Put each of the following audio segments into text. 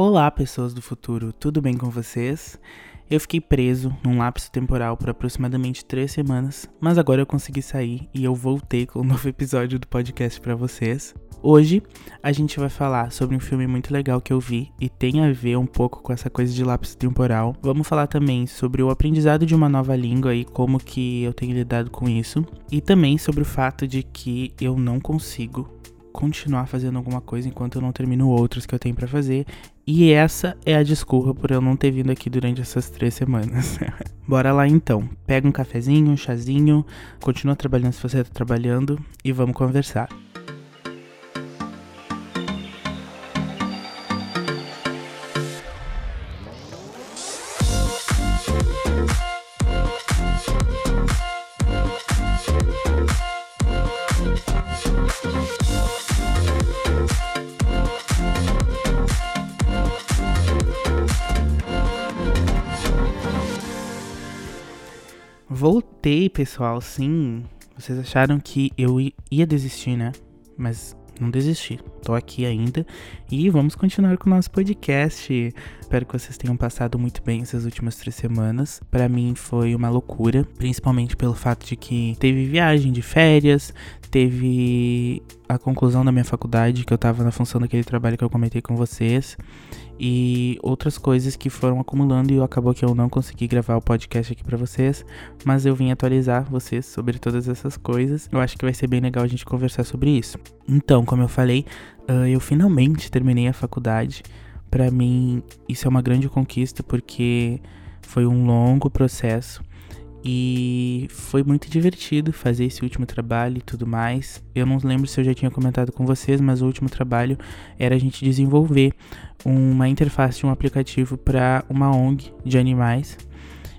Olá, pessoas do futuro, tudo bem com vocês? Eu fiquei preso num lapso temporal por aproximadamente três semanas, mas agora eu consegui sair e eu voltei com um novo episódio do podcast para vocês. Hoje a gente vai falar sobre um filme muito legal que eu vi e tem a ver um pouco com essa coisa de lapso temporal. Vamos falar também sobre o aprendizado de uma nova língua e como que eu tenho lidado com isso, e também sobre o fato de que eu não consigo continuar fazendo alguma coisa enquanto eu não termino outras que eu tenho para fazer. E essa é a desculpa por eu não ter vindo aqui durante essas três semanas. Bora lá então. Pega um cafezinho, um chazinho, continua trabalhando se você tá trabalhando e vamos conversar. Voltei, pessoal, sim. Vocês acharam que eu ia desistir, né? Mas não desisti. Tô aqui ainda e vamos continuar com o nosso podcast. Espero que vocês tenham passado muito bem essas últimas três semanas. Para mim foi uma loucura, principalmente pelo fato de que teve viagem de férias, teve a conclusão da minha faculdade, que eu tava na função daquele trabalho que eu comentei com vocês e outras coisas que foram acumulando e acabou que eu não consegui gravar o podcast aqui para vocês, mas eu vim atualizar vocês sobre todas essas coisas. Eu acho que vai ser bem legal a gente conversar sobre isso. Então, como eu falei, uh, eu finalmente terminei a faculdade. Para mim, isso é uma grande conquista porque foi um longo processo e foi muito divertido fazer esse último trabalho e tudo mais. Eu não lembro se eu já tinha comentado com vocês, mas o último trabalho era a gente desenvolver uma interface de um aplicativo para uma ONG de animais.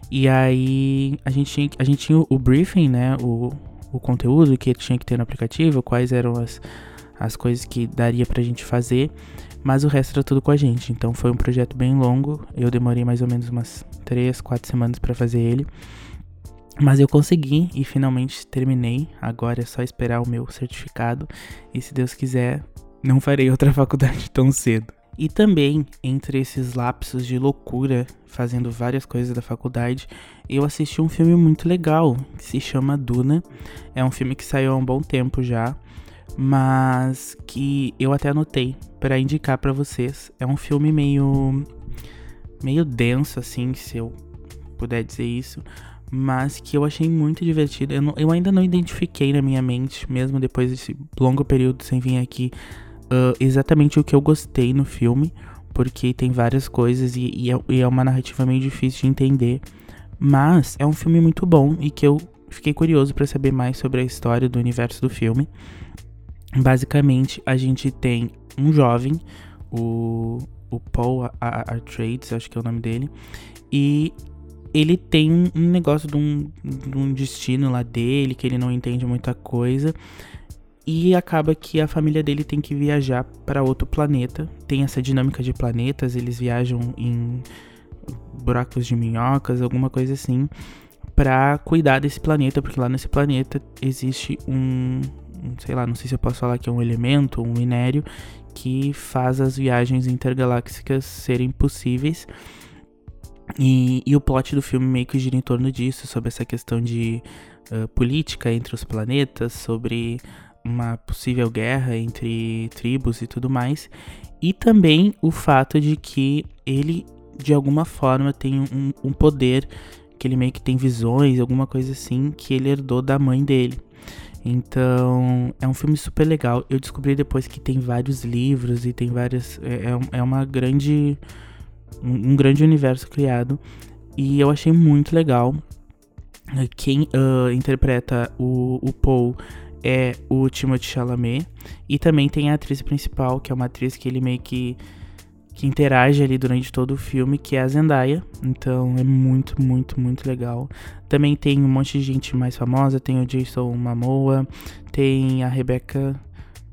E aí a gente tinha, a gente tinha o briefing, né? O, o conteúdo que tinha que ter no aplicativo, quais eram as, as coisas que daria pra gente fazer, mas o resto era tudo com a gente. Então foi um projeto bem longo. Eu demorei mais ou menos umas 3, 4 semanas para fazer ele. Mas eu consegui e finalmente terminei. Agora é só esperar o meu certificado. E se Deus quiser, não farei outra faculdade tão cedo. E também, entre esses lapsos de loucura, fazendo várias coisas da faculdade, eu assisti um filme muito legal, que se chama Duna. É um filme que saiu há um bom tempo já, mas que eu até anotei para indicar para vocês. É um filme meio meio denso assim, se eu puder dizer isso, mas que eu achei muito divertido. Eu, não, eu, ainda não identifiquei na minha mente, mesmo depois desse longo período sem vir aqui, uh, exatamente o que eu gostei no filme, porque tem várias coisas e, e, é, e é uma narrativa meio difícil de entender. Mas é um filme muito bom e que eu fiquei curioso para saber mais sobre a história do universo do filme. Basicamente, a gente tem um jovem, o, o Paul Atreides, acho que é o nome dele, e ele tem um negócio de um, de um destino lá dele, que ele não entende muita coisa. E acaba que a família dele tem que viajar para outro planeta. Tem essa dinâmica de planetas, eles viajam em buracos de minhocas, alguma coisa assim, para cuidar desse planeta, porque lá nesse planeta existe um, sei lá, não sei se eu posso falar que é um elemento, um minério que faz as viagens intergalácticas serem possíveis. E, e, o plot do filme meio que gira em torno disso, sobre essa questão de uh, política entre os planetas, sobre uma possível guerra entre tribos e tudo mais. E também o fato de que ele, de alguma forma, tem um, um poder, que ele meio que tem visões, alguma coisa assim, que ele herdou da mãe dele. Então, é um filme super legal. Eu descobri depois que tem vários livros e tem várias. É, é, é uma grande um, grande universo criado. E eu achei muito legal. Quem uh, interpreta o, o Paul é o Timothée Chalamet. E também tem a atriz principal, que é uma atriz que ele meio que, que interage ali durante todo o filme, que é a Zendaya. Então é muito, muito, muito legal. Também tem um monte de gente mais famosa. Tem o Jason Momoa, tem a Rebecca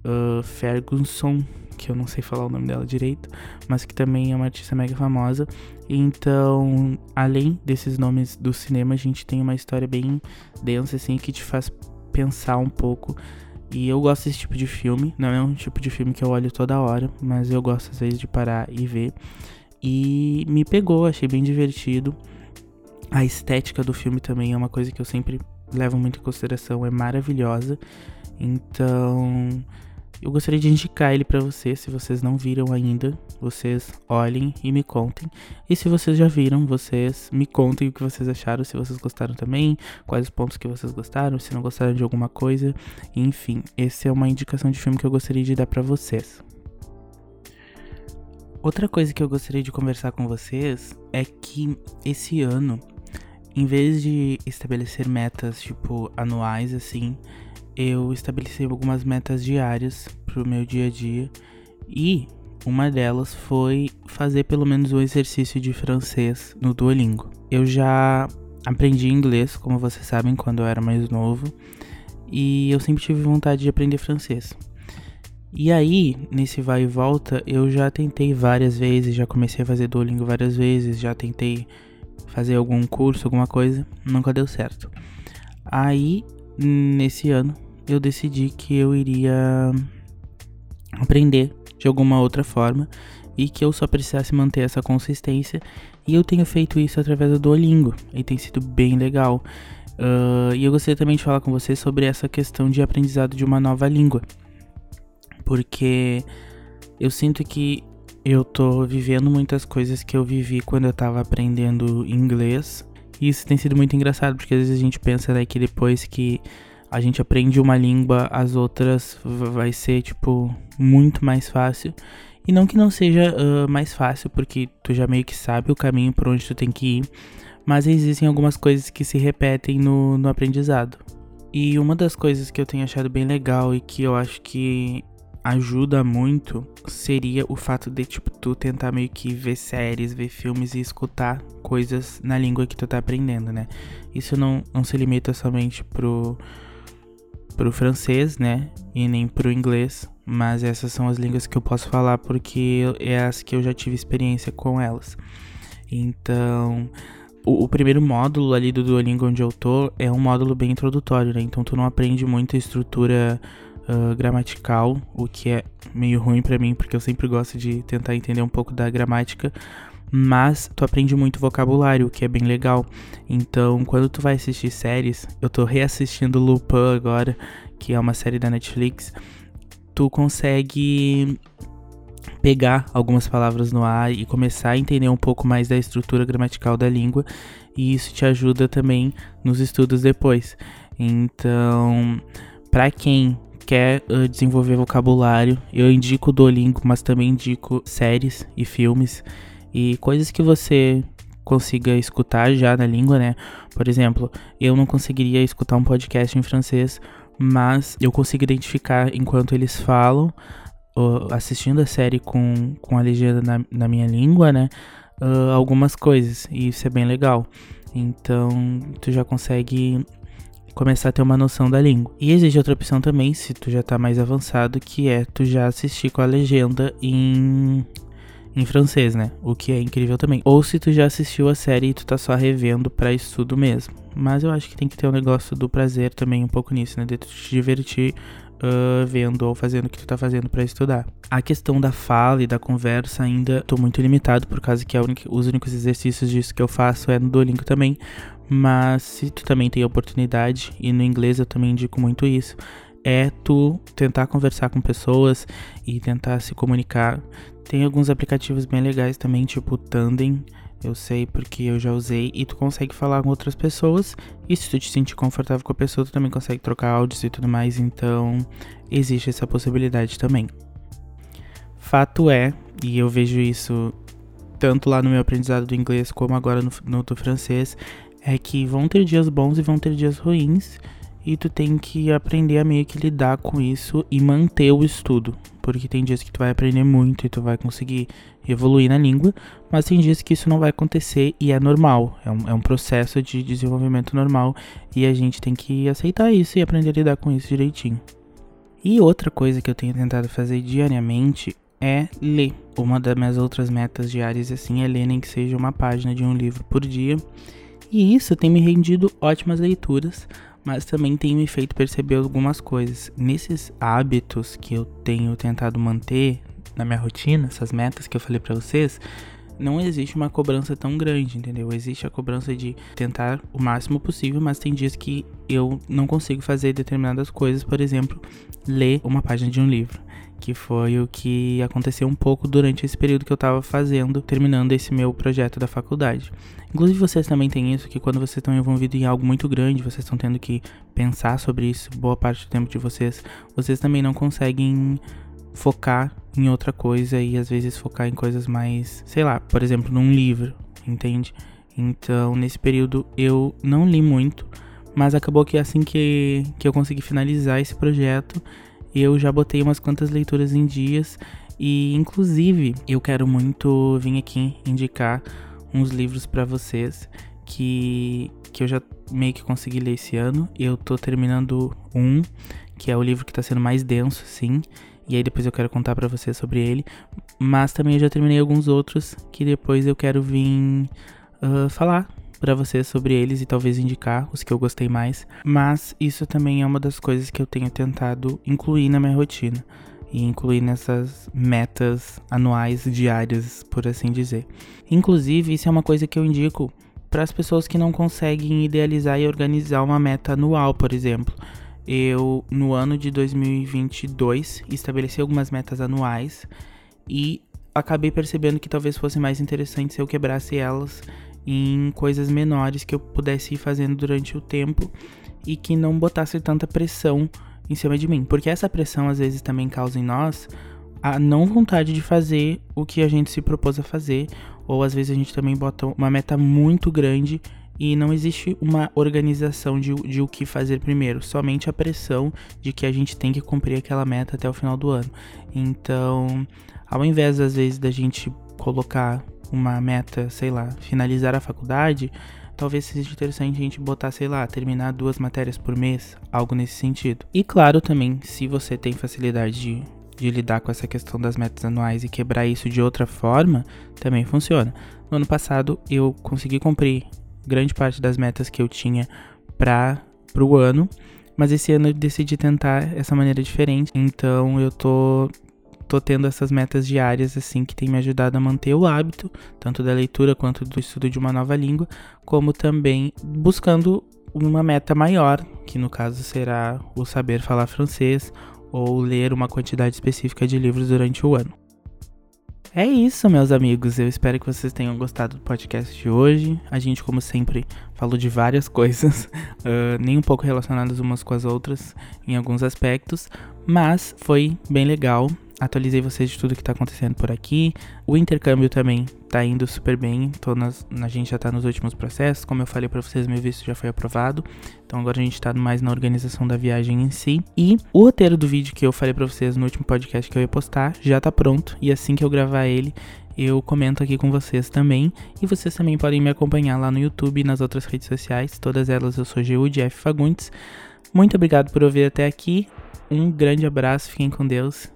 uh, Ferguson, que eu não sei falar o nome dela direito, mas que também é uma artista mega famosa. Então, além desses nomes do cinema, a gente tem uma história bem densa, assim, que te faz pensar um pouco E eu gosto desse tipo de filme. Não é um tipo de filme que eu olho toda hora, mas eu gosto às vezes de parar e ver. E me pegou, achei bem divertido. A estética do filme também é uma coisa que eu sempre levo muito em consideração, é maravilhosa. Então, eu gostaria de indicar ele para vocês, se vocês não viram ainda, vocês olhem e me contem. E se vocês já viram, vocês me contem o que vocês acharam, se vocês gostaram também, quais os pontos que vocês gostaram, se não gostaram de alguma coisa. Enfim, essa é uma indicação de filme que eu gostaria de dar para vocês. Outra coisa que eu gostaria de conversar com vocês é que esse ano, em vez de estabelecer metas tipo anuais assim, eu estabeleci algumas metas diárias pro meu dia a dia e uma delas foi fazer pelo menos um exercício de francês no Duolingo. Eu já aprendi inglês, como vocês sabem, quando eu era mais novo, e eu sempre tive vontade de aprender francês. E aí, nesse vai e volta, eu já tentei várias vezes, já comecei a fazer Duolingo várias vezes, já tentei fazer algum curso, alguma coisa, nunca deu certo. Aí, nesse ano, eu decidi que eu iria aprender de alguma outra forma e que eu só precisasse manter essa consistência. E eu tenho feito isso através do Duolingo e tem sido bem legal. Uh, e eu gostaria também de falar com você sobre essa questão de aprendizado de uma nova língua, porque eu sinto que eu tô vivendo muitas coisas que eu vivi quando eu tava aprendendo inglês. E isso tem sido muito engraçado, porque às vezes a gente pensa né, que depois que a gente aprende uma língua, as outras vai ser, tipo, muito mais fácil. E não que não seja uh, mais fácil, porque tu já meio que sabe o caminho por onde tu tem que ir, mas existem algumas coisas que se repetem no, no aprendizado. E uma das coisas que eu tenho achado bem legal e que eu acho que ajuda muito seria o fato de, tipo, tu tentar meio que ver séries, ver filmes e escutar coisas na língua que tu tá aprendendo, né? Isso não, não se limita somente pro pro francês, né? E nem pro inglês. Mas essas são as línguas que eu posso falar porque é as que eu já tive experiência com elas. Então, o, primeiro módulo ali do Duolingo onde eu tô é um módulo bem introdutório, né? Então tu não aprende muita estrutura uh, gramatical, o que é meio ruim para mim, porque eu sempre gosto de tentar entender um pouco da gramática mas tu aprende muito vocabulário, o que é bem legal. Então, quando tu vai assistir séries, eu tô reassistindo Lupin agora, que é uma série da Netflix, tu consegue pegar algumas palavras no ar e começar a entender um pouco mais da estrutura gramatical da língua, e isso te ajuda também nos estudos depois. Então, para quem quer uh, desenvolver vocabulário, eu indico o Duolingo, mas também indico séries e filmes e coisas que você consiga escutar já na língua, né? Por exemplo, eu não conseguiria escutar um podcast em francês, mas eu consigo identificar enquanto eles falam, assistindo a série com, com a legenda na, na minha língua, né? Uh, algumas coisas, e isso é bem legal. Então, tu já consegue começar a ter uma noção da língua. E existe outra opção também, se tu já tá mais avançado, que é tu já assistir com a legenda em em francês, né? O que é incrível também. Ou se tu já assistiu a série e tu tá só revendo para estudo mesmo. Mas eu acho que tem que ter um negócio do prazer também um pouco nisso, né? De tu te divertir uh, vendo ou fazendo o que tu tá fazendo para estudar. A questão da fala e da conversa ainda tô muito limitado, por causa que única, os únicos exercícios disso que eu faço é no Duolingo também. Mas se tu também tem oportunidade, e no inglês eu também indico muito isso, é tu tentar conversar com pessoas e tentar se comunicar. Tem alguns aplicativos bem legais também, tipo Tandem. Eu sei porque eu já usei e tu consegue falar com outras pessoas. E se tu te sentir confortável com a pessoa, tu também consegue trocar áudios e tudo mais. Então, existe essa possibilidade também. Fato é, e eu vejo isso tanto lá no meu aprendizado do inglês como agora no, no do francês, é que vão ter dias bons e vão ter dias ruins e tu tem que aprender a meio que lidar com isso e manter o estudo. Porque tem dias que tu vai aprender muito e tu vai conseguir evoluir na língua, mas tem dias que isso não vai acontecer e é normal. É um, é um processo de desenvolvimento normal e a gente tem que aceitar isso e aprender a lidar com isso direitinho. E outra coisa que eu tenho tentado fazer diariamente é ler. Uma das minhas outras metas diárias assim é ler nem que seja uma página de um livro por dia. E isso tem me rendido ótimas leituras, mas também tem me feito perceber algumas coisas. Nesses hábitos que eu tenho tentado manter na minha rotina, essas metas que eu falei para vocês, não existe uma cobrança tão grande, entendeu? Existe a cobrança de tentar o máximo possível, mas tem dias que eu não consigo fazer determinadas coisas, por exemplo, ler uma página de um livro que foi o que aconteceu um pouco durante esse período que eu estava fazendo, terminando esse meu projeto da faculdade. Inclusive vocês também têm isso, que quando vocês estão envolvidos em algo muito grande, vocês estão tendo que pensar sobre isso boa parte do tempo de vocês, vocês também não conseguem focar em outra coisa e às vezes focar em coisas mais, sei lá, por exemplo, num livro, entende? Então, nesse período eu não li muito, mas acabou que assim que, que eu consegui finalizar esse projeto, eu já botei umas quantas leituras em dias e inclusive eu quero muito vir aqui indicar uns livros para vocês que que eu já meio que consegui ler esse ano. Eu tô terminando um, que é o livro que tá sendo mais denso, sim. E aí depois eu quero contar para vocês sobre ele. Mas também eu já terminei alguns outros que depois eu quero vir uh, falar para vocês sobre eles e talvez indicar os que eu gostei mais. Mas isso também é uma das coisas que eu tenho tentado incluir na minha rotina e incluir nessas metas anuais diárias, por assim dizer. Inclusive, isso é uma coisa que eu indico para as pessoas que não conseguem idealizar e organizar uma meta anual, por exemplo. Eu, no ano de 2022, estabeleci algumas metas anuais e acabei percebendo que talvez fosse mais interessante se eu quebrasse elas em coisas menores que eu pudesse ir fazendo durante o tempo e que não botasse tanta pressão em cima de mim, porque essa pressão às vezes também causa em nós a não vontade de fazer o que a gente se propôs a fazer, ou às vezes a gente também bota uma meta muito grande e não existe uma organização de, de o que fazer primeiro, somente a pressão de que a gente tem que cumprir aquela meta até o final do ano. Então, ao invés às vezes da gente colocar uma meta, sei lá, finalizar a faculdade, talvez seja interessante a gente botar, sei lá, terminar duas matérias por mês, algo nesse sentido. E claro também, se você tem facilidade de, de lidar com essa questão das metas anuais e quebrar isso de outra forma, também funciona. No ano passado eu consegui cumprir grande parte das metas que eu tinha para o ano, mas esse ano eu decidi tentar essa maneira diferente. Então eu tô tô tendo essas metas diárias assim que tem me ajudado a manter o hábito, tanto da leitura quanto do estudo de uma nova língua, como também buscando uma meta maior, que no caso será o saber falar francês ou ler uma quantidade específica de livros durante o ano. É isso, meus amigos. Eu espero que vocês tenham gostado do podcast de hoje. A gente, como sempre, falou de várias coisas, uh, nem um pouco relacionadas umas com as outras em alguns aspectos, mas foi bem legal atualizei vocês de tudo que tá acontecendo por aqui. O intercâmbio também tá indo super bem. Tô nas, a gente já tá nos últimos processos. Como eu falei para vocês, meu visto já foi aprovado. Então agora a gente tá mais na organização da viagem em si. E o roteiro do vídeo que eu falei para vocês no último podcast que eu ia postar já tá pronto. E assim que eu gravar ele, eu comento aqui com vocês também. E vocês também podem me acompanhar lá no YouTube e nas outras redes sociais. Todas elas eu sou G.U.D.F. Fagundes. Muito obrigado por ouvir até aqui. Um grande abraço, fiquem com Deus